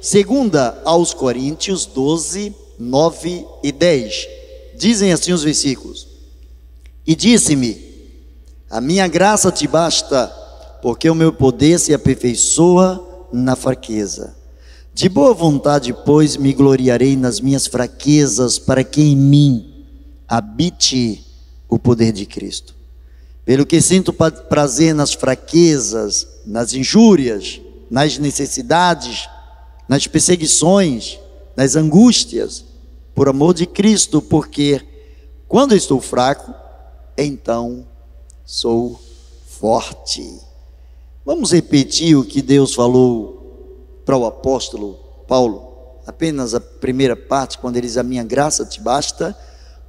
Segunda aos Coríntios 12, 9 e 10. Dizem assim os versículos. E disse-me: A minha graça te basta, porque o meu poder se aperfeiçoa na fraqueza. De boa vontade, pois, me gloriarei nas minhas fraquezas, para que em mim habite o poder de Cristo. Pelo que sinto prazer nas fraquezas, nas injúrias, nas necessidades, nas perseguições, nas angústias, por amor de Cristo, porque quando estou fraco, então sou forte. Vamos repetir o que Deus falou para o apóstolo Paulo, apenas a primeira parte, quando ele diz: A minha graça te basta,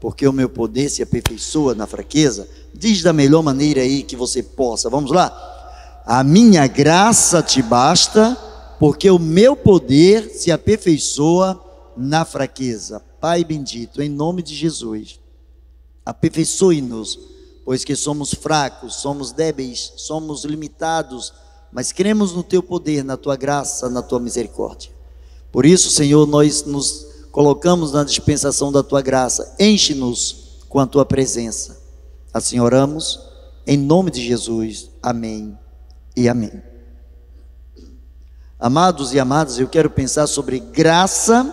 porque o meu poder se aperfeiçoa na fraqueza. Diz da melhor maneira aí que você possa. Vamos lá? A minha graça te basta porque o meu poder se aperfeiçoa na fraqueza. Pai bendito, em nome de Jesus, aperfeiçoe-nos, pois que somos fracos, somos débeis, somos limitados, mas cremos no teu poder, na tua graça, na tua misericórdia. Por isso, Senhor, nós nos colocamos na dispensação da tua graça, enche-nos com a tua presença. Assim oramos, em nome de Jesus. Amém e amém. Amados e amadas, eu quero pensar sobre graça,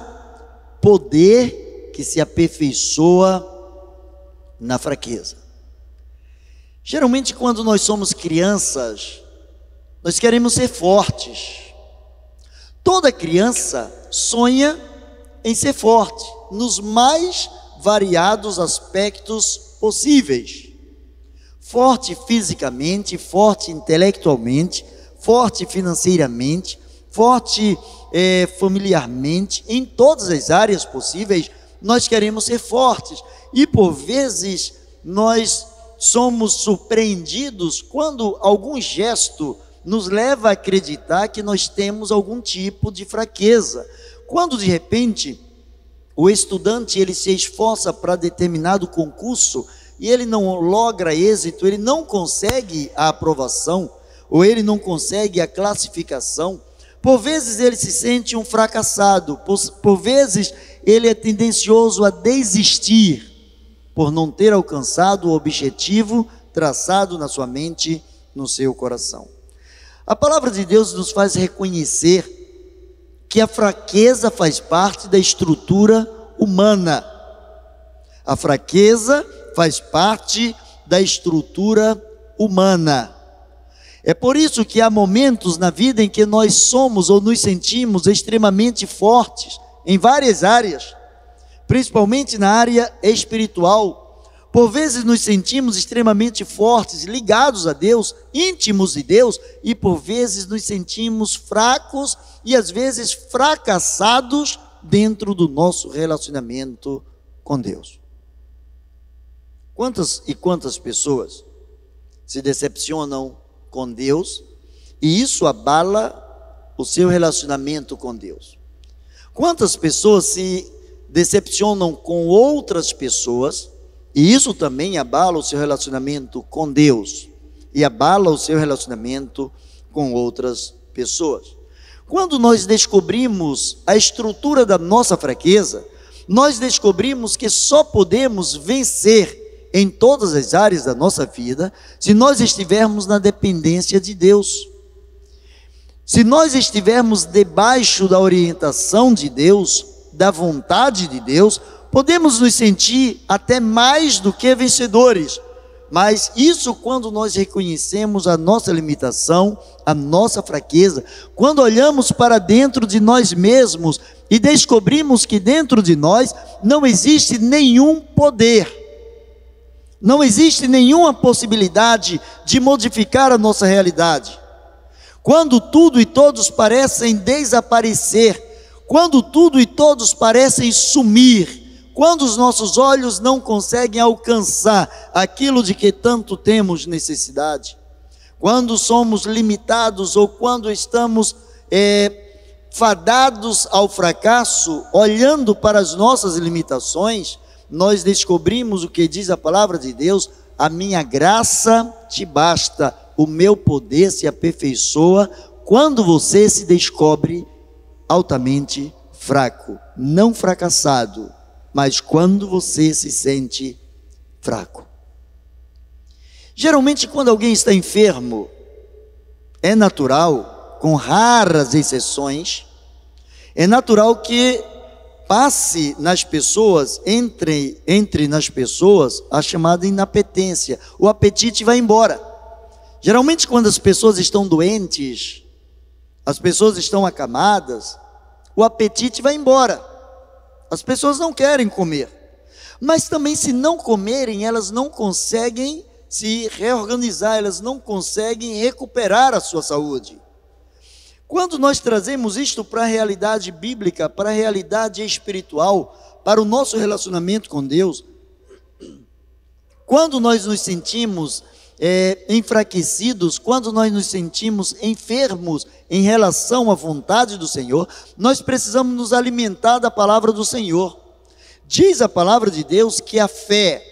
poder que se aperfeiçoa na fraqueza. Geralmente, quando nós somos crianças, nós queremos ser fortes. Toda criança sonha em ser forte, nos mais variados aspectos possíveis. Forte fisicamente, forte intelectualmente, forte financeiramente, forte é, familiarmente, em todas as áreas possíveis, nós queremos ser fortes. E por vezes nós somos surpreendidos quando algum gesto nos leva a acreditar que nós temos algum tipo de fraqueza. Quando de repente o estudante ele se esforça para determinado concurso e ele não logra êxito, ele não consegue a aprovação ou ele não consegue a classificação, por vezes ele se sente um fracassado, por, por vezes ele é tendencioso a desistir por não ter alcançado o objetivo traçado na sua mente, no seu coração. A palavra de Deus nos faz reconhecer que a fraqueza faz parte da estrutura humana. A fraqueza faz parte da estrutura humana. É por isso que há momentos na vida em que nós somos ou nos sentimos extremamente fortes em várias áreas, principalmente na área espiritual. Por vezes nos sentimos extremamente fortes, ligados a Deus, íntimos de Deus, e por vezes nos sentimos fracos e às vezes fracassados dentro do nosso relacionamento com Deus. Quantas e quantas pessoas se decepcionam com Deus, e isso abala o seu relacionamento com Deus. Quantas pessoas se decepcionam com outras pessoas, e isso também abala o seu relacionamento com Deus, e abala o seu relacionamento com outras pessoas. Quando nós descobrimos a estrutura da nossa fraqueza, nós descobrimos que só podemos vencer em todas as áreas da nossa vida, se nós estivermos na dependência de Deus. Se nós estivermos debaixo da orientação de Deus, da vontade de Deus, podemos nos sentir até mais do que vencedores. Mas isso quando nós reconhecemos a nossa limitação, a nossa fraqueza, quando olhamos para dentro de nós mesmos e descobrimos que dentro de nós não existe nenhum poder não existe nenhuma possibilidade de modificar a nossa realidade. Quando tudo e todos parecem desaparecer, quando tudo e todos parecem sumir, quando os nossos olhos não conseguem alcançar aquilo de que tanto temos necessidade, quando somos limitados ou quando estamos é, fadados ao fracasso, olhando para as nossas limitações, nós descobrimos o que diz a palavra de Deus, a minha graça te basta, o meu poder se aperfeiçoa quando você se descobre altamente fraco, não fracassado, mas quando você se sente fraco. Geralmente, quando alguém está enfermo, é natural, com raras exceções, é natural que passe nas pessoas, entre, entre nas pessoas, a chamada inapetência. O apetite vai embora. Geralmente, quando as pessoas estão doentes, as pessoas estão acamadas, o apetite vai embora. As pessoas não querem comer. Mas também, se não comerem, elas não conseguem se reorganizar, elas não conseguem recuperar a sua saúde. Quando nós trazemos isto para a realidade bíblica, para a realidade espiritual, para o nosso relacionamento com Deus, quando nós nos sentimos é, enfraquecidos, quando nós nos sentimos enfermos em relação à vontade do Senhor, nós precisamos nos alimentar da palavra do Senhor. Diz a palavra de Deus que a fé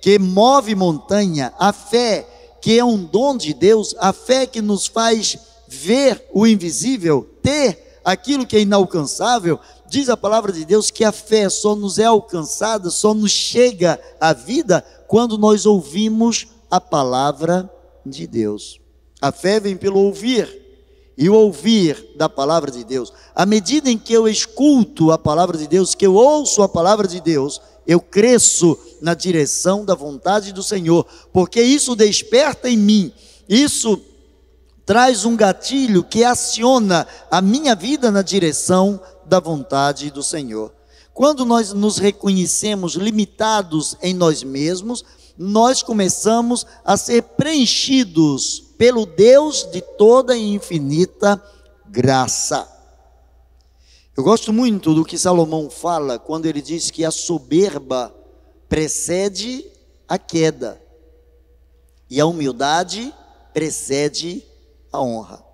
que move montanha, a fé que é um dom de Deus, a fé que nos faz ver o invisível, ter aquilo que é inalcançável, diz a palavra de Deus que a fé só nos é alcançada, só nos chega à vida quando nós ouvimos a palavra de Deus. A fé vem pelo ouvir, e o ouvir da palavra de Deus. À medida em que eu escuto a palavra de Deus, que eu ouço a palavra de Deus, eu cresço na direção da vontade do Senhor, porque isso desperta em mim, isso traz um gatilho que aciona a minha vida na direção da vontade do Senhor. Quando nós nos reconhecemos limitados em nós mesmos, nós começamos a ser preenchidos pelo Deus de toda e infinita graça. Eu gosto muito do que Salomão fala quando ele diz que a soberba precede a queda e a humildade precede a honra.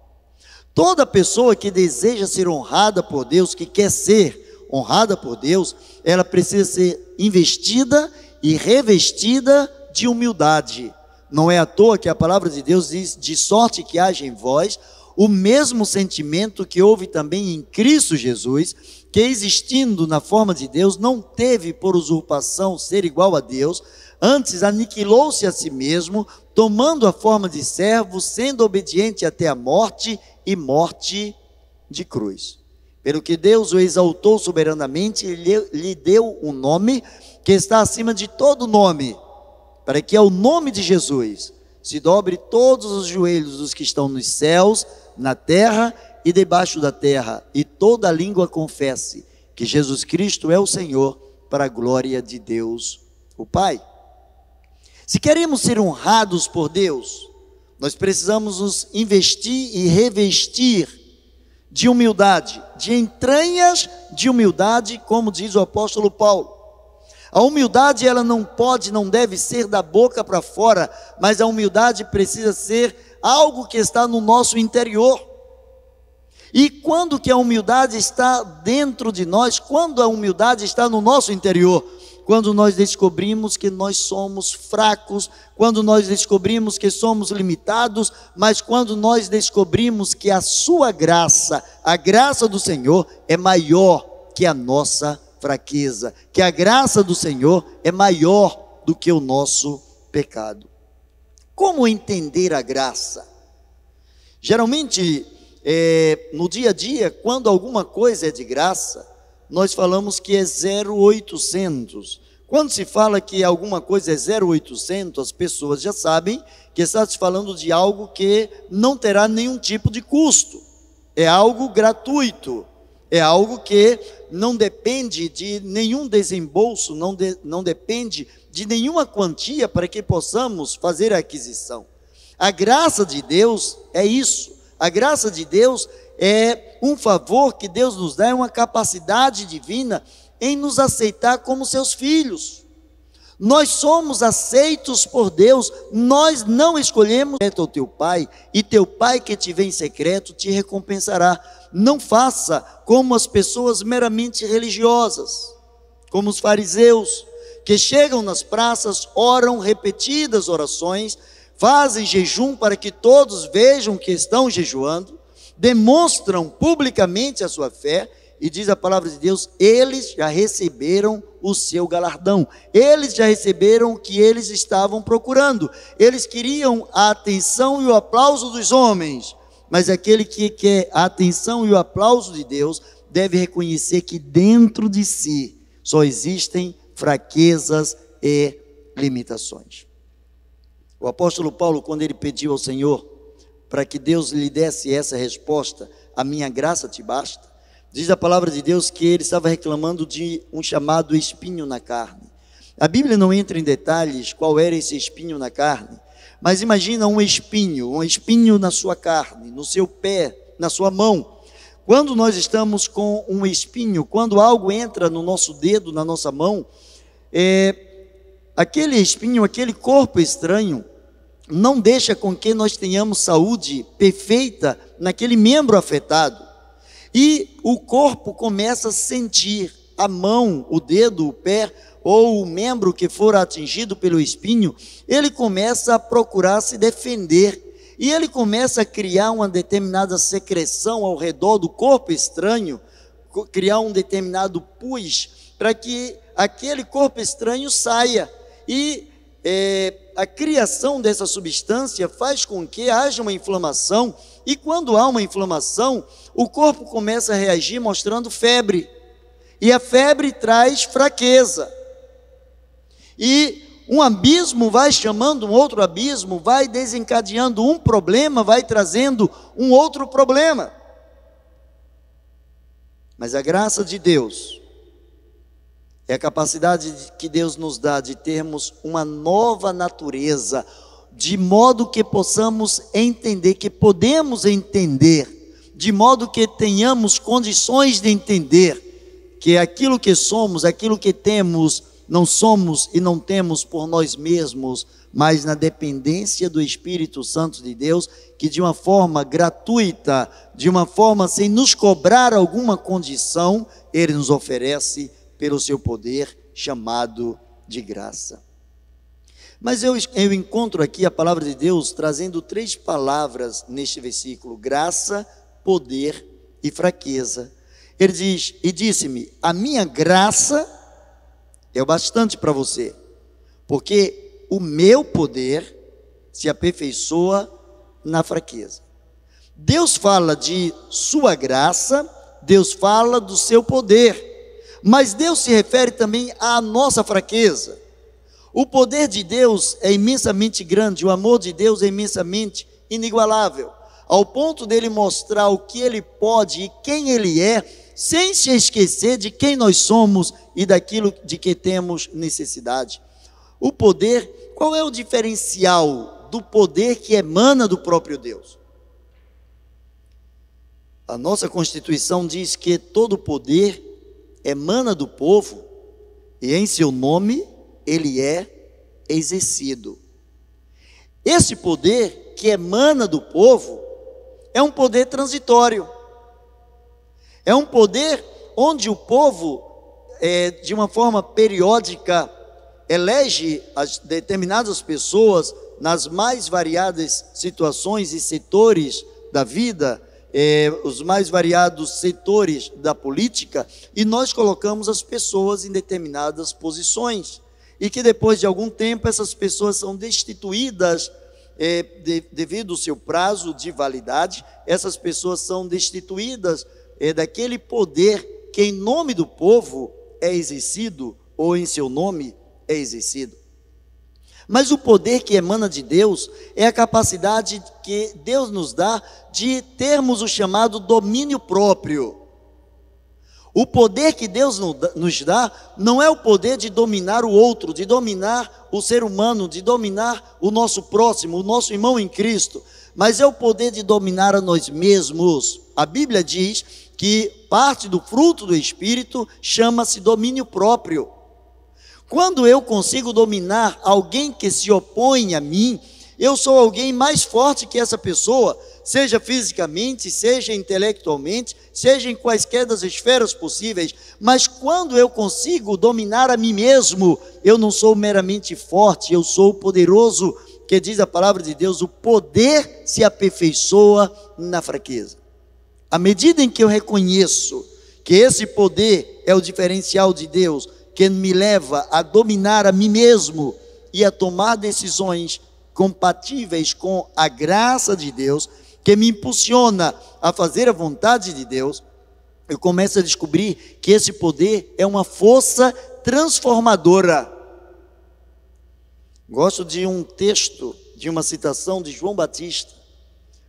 Toda pessoa que deseja ser honrada por Deus, que quer ser honrada por Deus, ela precisa ser investida e revestida de humildade. Não é à toa que a palavra de Deus diz: de sorte que haja em vós o mesmo sentimento que houve também em Cristo Jesus, que existindo na forma de Deus, não teve por usurpação ser igual a Deus, antes aniquilou-se a si mesmo, tomando a forma de servo, sendo obediente até a morte e morte de cruz. Pelo que Deus o exaltou soberanamente e lhe, deu um nome que está acima de todo nome, para que ao nome de Jesus se dobre todos os joelhos dos que estão nos céus, na terra e debaixo da terra, e toda língua confesse que Jesus Cristo é o Senhor, para a glória de Deus, o Pai. Se queremos ser honrados por Deus, nós precisamos nos investir e revestir de humildade, de entranhas de humildade, como diz o apóstolo Paulo. A humildade ela não pode, não deve ser da boca para fora, mas a humildade precisa ser algo que está no nosso interior. E quando que a humildade está dentro de nós? Quando a humildade está no nosso interior? Quando nós descobrimos que nós somos fracos, quando nós descobrimos que somos limitados, mas quando nós descobrimos que a Sua graça, a graça do Senhor, é maior que a nossa fraqueza, que a graça do Senhor é maior do que o nosso pecado. Como entender a graça? Geralmente, é, no dia a dia, quando alguma coisa é de graça, nós falamos que é 0,800. Quando se fala que alguma coisa é 0,800, as pessoas já sabem que está se falando de algo que não terá nenhum tipo de custo. É algo gratuito. É algo que não depende de nenhum desembolso, não, de, não depende de nenhuma quantia para que possamos fazer a aquisição. A graça de Deus é isso. A graça de Deus é um favor que Deus nos dá, é uma capacidade divina em nos aceitar como seus filhos. Nós somos aceitos por Deus, nós não escolhemos o teu pai, e teu pai que te vê em secreto te recompensará. Não faça como as pessoas meramente religiosas, como os fariseus, que chegam nas praças, oram repetidas orações, fazem jejum para que todos vejam que estão jejuando, demonstram publicamente a sua fé, e diz a palavra de Deus: eles já receberam o seu galardão, eles já receberam o que eles estavam procurando, eles queriam a atenção e o aplauso dos homens, mas aquele que quer a atenção e o aplauso de Deus deve reconhecer que dentro de si só existem fraquezas e limitações. O apóstolo Paulo, quando ele pediu ao Senhor para que Deus lhe desse essa resposta, a minha graça te basta, diz a palavra de Deus que ele estava reclamando de um chamado espinho na carne. A Bíblia não entra em detalhes qual era esse espinho na carne, mas imagina um espinho, um espinho na sua carne, no seu pé, na sua mão. Quando nós estamos com um espinho, quando algo entra no nosso dedo, na nossa mão, é, aquele espinho, aquele corpo estranho, não deixa com que nós tenhamos saúde perfeita naquele membro afetado. E o corpo começa a sentir a mão, o dedo, o pé ou o membro que for atingido pelo espinho, ele começa a procurar se defender e ele começa a criar uma determinada secreção ao redor do corpo estranho, criar um determinado pus para que aquele corpo estranho saia. E é, a criação dessa substância faz com que haja uma inflamação, e quando há uma inflamação, o corpo começa a reagir mostrando febre, e a febre traz fraqueza, e um abismo vai chamando um outro abismo, vai desencadeando um problema, vai trazendo um outro problema. Mas a graça de Deus, é a capacidade que Deus nos dá de termos uma nova natureza, de modo que possamos entender, que podemos entender, de modo que tenhamos condições de entender que aquilo que somos, aquilo que temos, não somos e não temos por nós mesmos, mas na dependência do Espírito Santo de Deus, que de uma forma gratuita, de uma forma sem nos cobrar alguma condição, Ele nos oferece pelo seu poder chamado de graça. Mas eu, eu encontro aqui a palavra de Deus trazendo três palavras neste versículo: graça, poder e fraqueza. Ele diz: E disse-me: A minha graça é o bastante para você, porque o meu poder se aperfeiçoa na fraqueza. Deus fala de sua graça, Deus fala do seu poder. Mas Deus se refere também à nossa fraqueza. O poder de Deus é imensamente grande, o amor de Deus é imensamente inigualável, ao ponto dele mostrar o que ele pode e quem ele é, sem se esquecer de quem nós somos e daquilo de que temos necessidade. O poder, qual é o diferencial do poder que emana do próprio Deus? A nossa Constituição diz que todo poder emana do povo e em seu nome ele é exercido. Esse poder que emana do povo é um poder transitório. É um poder onde o povo, é, de uma forma periódica, elege as determinadas pessoas nas mais variadas situações e setores da vida, é, os mais variados setores da política e nós colocamos as pessoas em determinadas posições. E que depois de algum tempo essas pessoas são destituídas é, de, devido ao seu prazo de validade, essas pessoas são destituídas é, daquele poder que em nome do povo é exercido ou em seu nome é exercido. Mas o poder que emana de Deus é a capacidade que Deus nos dá de termos o chamado domínio próprio. O poder que Deus nos dá não é o poder de dominar o outro, de dominar o ser humano, de dominar o nosso próximo, o nosso irmão em Cristo, mas é o poder de dominar a nós mesmos. A Bíblia diz que parte do fruto do Espírito chama-se domínio próprio. Quando eu consigo dominar alguém que se opõe a mim, eu sou alguém mais forte que essa pessoa, seja fisicamente, seja intelectualmente, seja em quaisquer das esferas possíveis, mas quando eu consigo dominar a mim mesmo, eu não sou meramente forte, eu sou poderoso, que diz a palavra de Deus, o poder se aperfeiçoa na fraqueza. À medida em que eu reconheço que esse poder é o diferencial de Deus, que me leva a dominar a mim mesmo e a tomar decisões compatíveis com a graça de Deus, que me impulsiona a fazer a vontade de Deus, eu começo a descobrir que esse poder é uma força transformadora. Gosto de um texto, de uma citação de João Batista.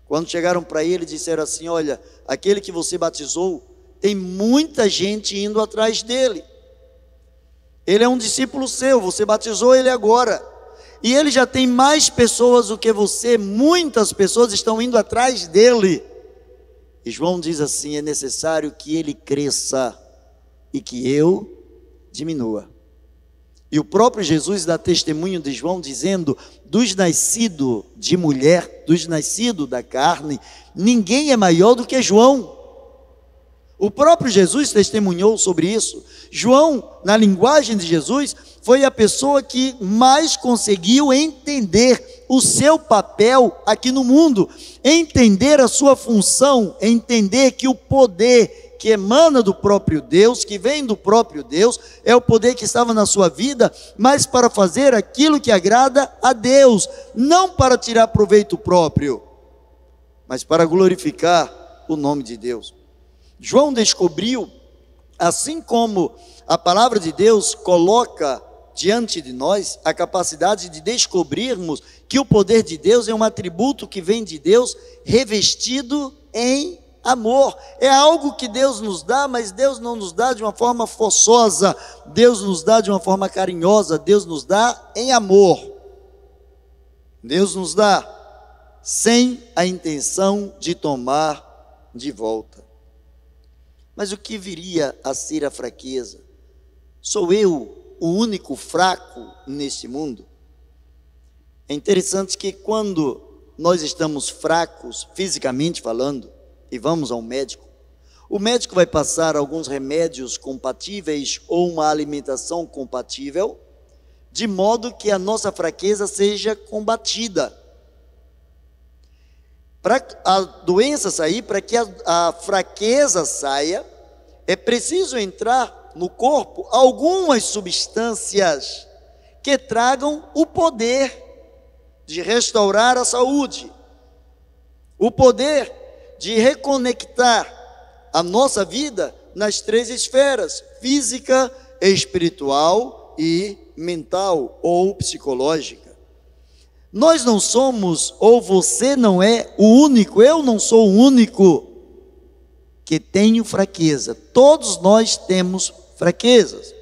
Quando chegaram para ele, disseram assim: Olha, aquele que você batizou, tem muita gente indo atrás dele. Ele é um discípulo seu, você batizou ele agora. E ele já tem mais pessoas do que você, muitas pessoas estão indo atrás dele. E João diz assim: é necessário que ele cresça e que eu diminua. E o próprio Jesus dá testemunho de João dizendo: dos nascidos de mulher, dos nascidos da carne, ninguém é maior do que João. O próprio Jesus testemunhou sobre isso. João, na linguagem de Jesus, foi a pessoa que mais conseguiu entender o seu papel aqui no mundo, entender a sua função, entender que o poder que emana do próprio Deus, que vem do próprio Deus, é o poder que estava na sua vida, mas para fazer aquilo que agrada a Deus, não para tirar proveito próprio, mas para glorificar o nome de Deus. João descobriu, assim como a palavra de Deus coloca diante de nós a capacidade de descobrirmos que o poder de Deus é um atributo que vem de Deus revestido em amor. É algo que Deus nos dá, mas Deus não nos dá de uma forma forçosa, Deus nos dá de uma forma carinhosa, Deus nos dá em amor. Deus nos dá sem a intenção de tomar de volta. Mas o que viria a ser a fraqueza? Sou eu o único fraco neste mundo? É interessante que quando nós estamos fracos, fisicamente falando, e vamos ao médico, o médico vai passar alguns remédios compatíveis ou uma alimentação compatível, de modo que a nossa fraqueza seja combatida. Para a doença sair, para que a, a fraqueza saia, é preciso entrar no corpo algumas substâncias que tragam o poder de restaurar a saúde, o poder de reconectar a nossa vida nas três esferas: física, espiritual e mental ou psicológica. Nós não somos, ou você não é o único, eu não sou o único que tenho fraqueza. Todos nós temos fraquezas.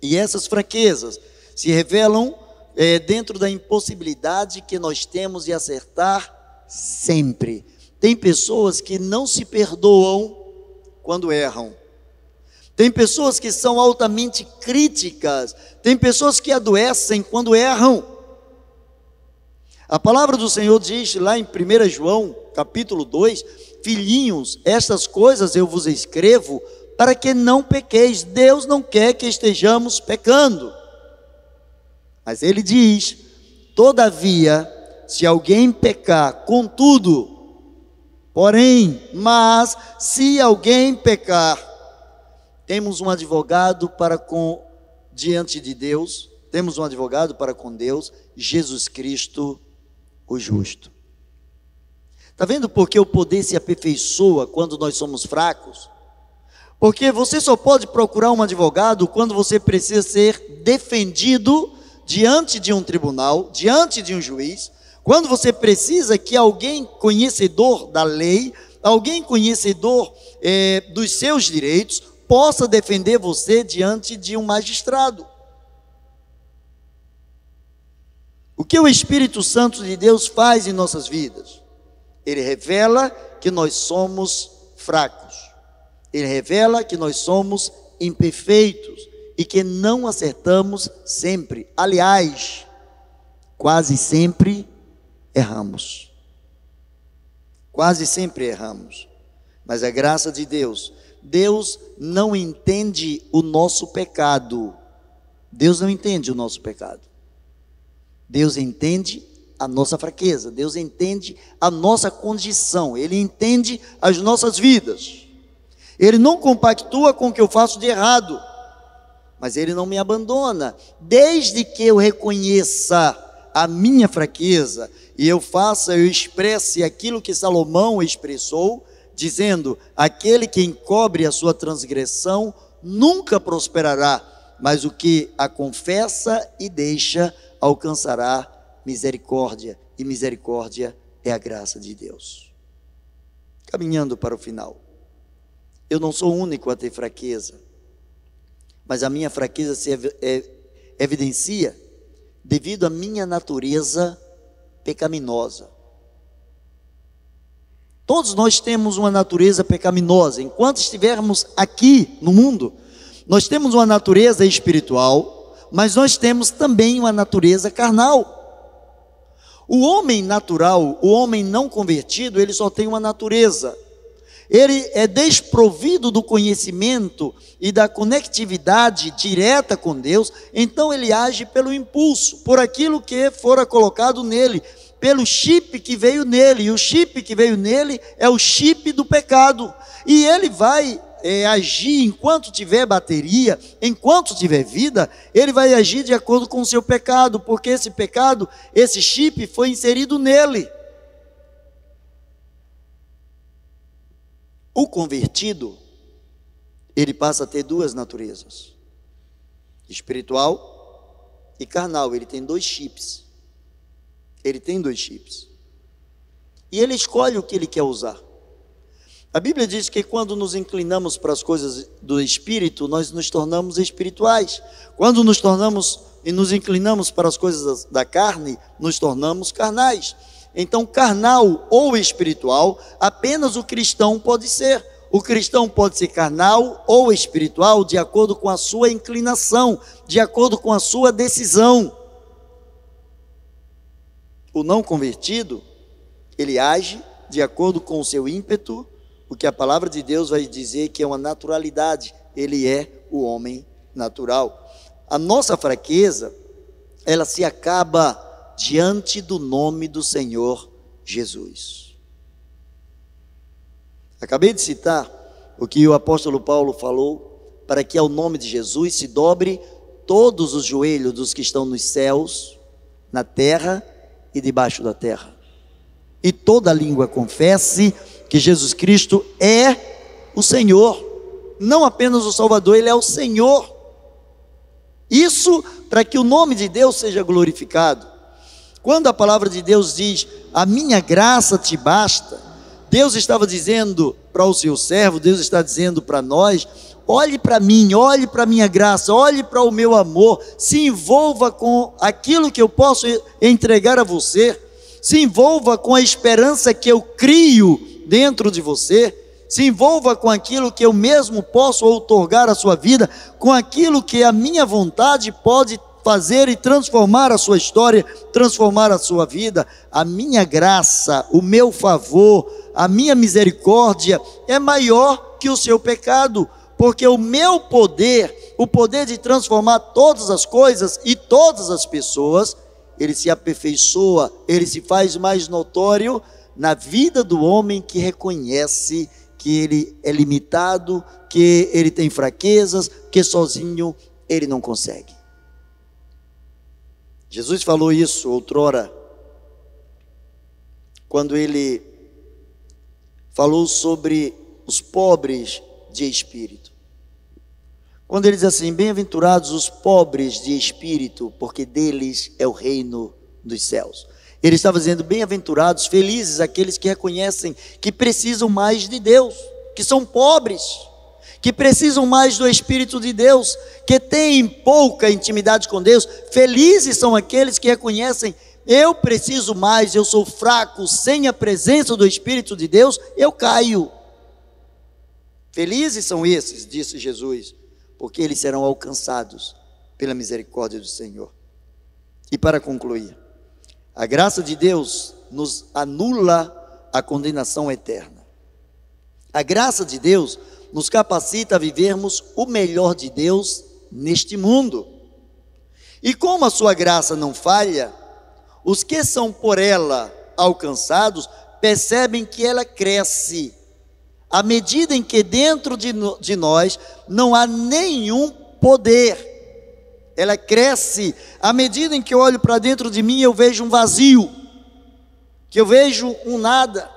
E essas fraquezas se revelam é, dentro da impossibilidade que nós temos de acertar sempre. Tem pessoas que não se perdoam quando erram. Tem pessoas que são altamente críticas. Tem pessoas que adoecem quando erram. A palavra do Senhor diz lá em 1 João, capítulo 2, filhinhos, estas coisas eu vos escrevo para que não pequeis. Deus não quer que estejamos pecando. Mas ele diz: todavia, se alguém pecar, contudo, porém, mas se alguém pecar, temos um advogado para com diante de Deus, temos um advogado para com Deus, Jesus Cristo, o justo. Está vendo por que o poder se aperfeiçoa quando nós somos fracos? Porque você só pode procurar um advogado quando você precisa ser defendido diante de um tribunal, diante de um juiz, quando você precisa que alguém conhecedor da lei, alguém conhecedor é, dos seus direitos, possa defender você diante de um magistrado. O que o Espírito Santo de Deus faz em nossas vidas? Ele revela que nós somos fracos. Ele revela que nós somos imperfeitos e que não acertamos sempre. Aliás, quase sempre erramos. Quase sempre erramos. Mas a graça de Deus, Deus não entende o nosso pecado. Deus não entende o nosso pecado. Deus entende a nossa fraqueza, Deus entende a nossa condição, Ele entende as nossas vidas. Ele não compactua com o que eu faço de errado, mas Ele não me abandona, desde que eu reconheça a minha fraqueza e eu faça, eu expresse aquilo que Salomão expressou, dizendo: aquele que encobre a sua transgressão nunca prosperará, mas o que a confessa e deixa alcançará misericórdia, e misericórdia é a graça de Deus. Caminhando para o final, eu não sou único a ter fraqueza, mas a minha fraqueza se evidencia devido à minha natureza pecaminosa. Todos nós temos uma natureza pecaminosa. Enquanto estivermos aqui no mundo, nós temos uma natureza espiritual, mas nós temos também uma natureza carnal. O homem natural, o homem não convertido, ele só tem uma natureza. Ele é desprovido do conhecimento e da conectividade direta com Deus, então ele age pelo impulso, por aquilo que fora colocado nele, pelo chip que veio nele. E o chip que veio nele é o chip do pecado. E ele vai é, agir enquanto tiver bateria, enquanto tiver vida, ele vai agir de acordo com o seu pecado, porque esse pecado, esse chip foi inserido nele. O convertido, ele passa a ter duas naturezas: espiritual e carnal. Ele tem dois chips. Ele tem dois chips. E ele escolhe o que ele quer usar. A Bíblia diz que quando nos inclinamos para as coisas do espírito, nós nos tornamos espirituais. Quando nos tornamos e nos inclinamos para as coisas da carne, nos tornamos carnais. Então, carnal ou espiritual, apenas o cristão pode ser. O cristão pode ser carnal ou espiritual de acordo com a sua inclinação, de acordo com a sua decisão. O não convertido, ele age de acordo com o seu ímpeto, o que a palavra de Deus vai dizer que é uma naturalidade, ele é o homem natural. A nossa fraqueza, ela se acaba diante do nome do Senhor Jesus. Acabei de citar o que o apóstolo Paulo falou, para que ao nome de Jesus se dobre todos os joelhos dos que estão nos céus, na terra e debaixo da terra. E toda língua confesse que Jesus Cristo é o Senhor, não apenas o Salvador, Ele é o Senhor. Isso para que o nome de Deus seja glorificado. Quando a palavra de Deus diz, a minha graça te basta, Deus estava dizendo para o seu servo, Deus está dizendo para nós: olhe para mim, olhe para a minha graça, olhe para o meu amor, se envolva com aquilo que eu posso entregar a você, se envolva com a esperança que eu crio dentro de você, se envolva com aquilo que eu mesmo posso outorgar à sua vida, com aquilo que a minha vontade pode fazer e transformar a sua história, transformar a sua vida. A minha graça, o meu favor, a minha misericórdia é maior que o seu pecado, porque o meu poder, o poder de transformar todas as coisas e todas as pessoas, ele se aperfeiçoa, ele se faz mais notório na vida do homem que reconhece que ele é limitado, que ele tem fraquezas, que sozinho ele não consegue. Jesus falou isso outrora, quando ele falou sobre os pobres de espírito. Quando ele diz assim: Bem-aventurados os pobres de espírito, porque deles é o reino dos céus. Ele estava dizendo: bem-aventurados, felizes aqueles que reconhecem que precisam mais de Deus, que são pobres, que precisam mais do Espírito de Deus, que têm pouca intimidade com Deus. Felizes são aqueles que reconhecem: eu preciso mais, eu sou fraco, sem a presença do Espírito de Deus, eu caio. Felizes são esses, disse Jesus, porque eles serão alcançados pela misericórdia do Senhor. E para concluir, A graça de Deus nos anula a condenação eterna. A graça de Deus nos capacita a vivermos o melhor de Deus neste mundo. E como a sua graça não falha, os que são por ela alcançados percebem que ela cresce, à medida em que dentro de, de nós não há nenhum poder. Ela cresce à medida em que eu olho para dentro de mim, eu vejo um vazio, que eu vejo um nada,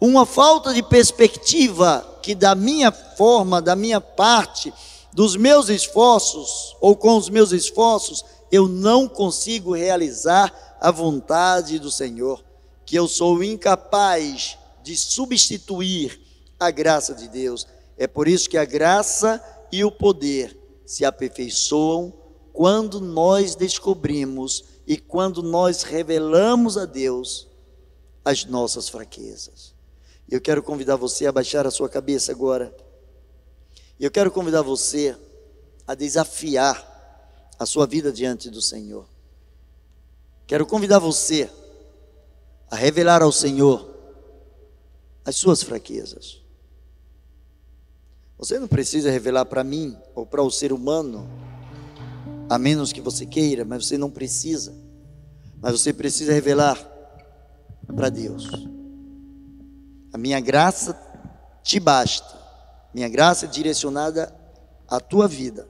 uma falta de perspectiva que da minha forma, da minha parte, dos meus esforços ou com os meus esforços, eu não consigo realizar a vontade do Senhor, que eu sou incapaz de substituir a graça de Deus. É por isso que a graça e o poder se aperfeiçoam quando nós descobrimos e quando nós revelamos a Deus as nossas fraquezas. Eu quero convidar você a baixar a sua cabeça agora. Eu quero convidar você a desafiar a sua vida diante do Senhor. Quero convidar você a revelar ao Senhor as suas fraquezas. Você não precisa revelar para mim ou para o ser humano, a menos que você queira, mas você não precisa. Mas você precisa revelar para Deus. A minha graça te basta. Minha graça é direcionada à tua vida.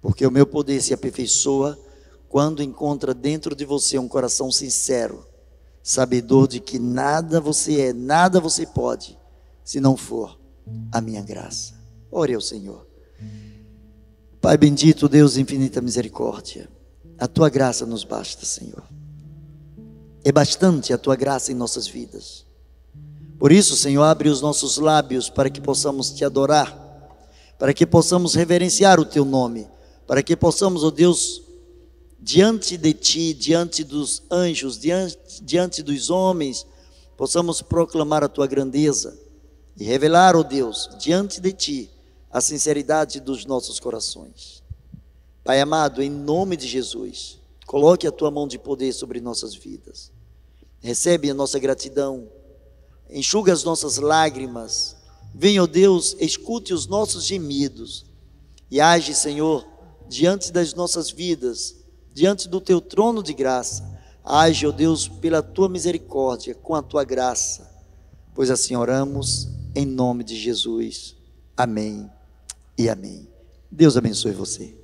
Porque o meu poder se aperfeiçoa quando encontra dentro de você um coração sincero, sabedor de que nada você é, nada você pode, se não for a minha graça. Ore ao Senhor. Pai bendito, Deus infinita misericórdia, a tua graça nos basta, Senhor. É bastante a tua graça em nossas vidas. Por isso, Senhor, abre os nossos lábios para que possamos te adorar, para que possamos reverenciar o teu nome, para que possamos, ó oh Deus, diante de ti, diante dos anjos, diante, diante dos homens, possamos proclamar a tua grandeza e revelar, ó oh Deus, diante de ti, a sinceridade dos nossos corações. Pai amado, em nome de Jesus, coloque a tua mão de poder sobre nossas vidas. Recebe a nossa gratidão enxuga as nossas lágrimas. Venha, ó Deus, escute os nossos gemidos e age, Senhor, diante das nossas vidas, diante do teu trono de graça. Age, ó Deus, pela tua misericórdia, com a tua graça, pois assim oramos em nome de Jesus. Amém e amém. Deus abençoe você.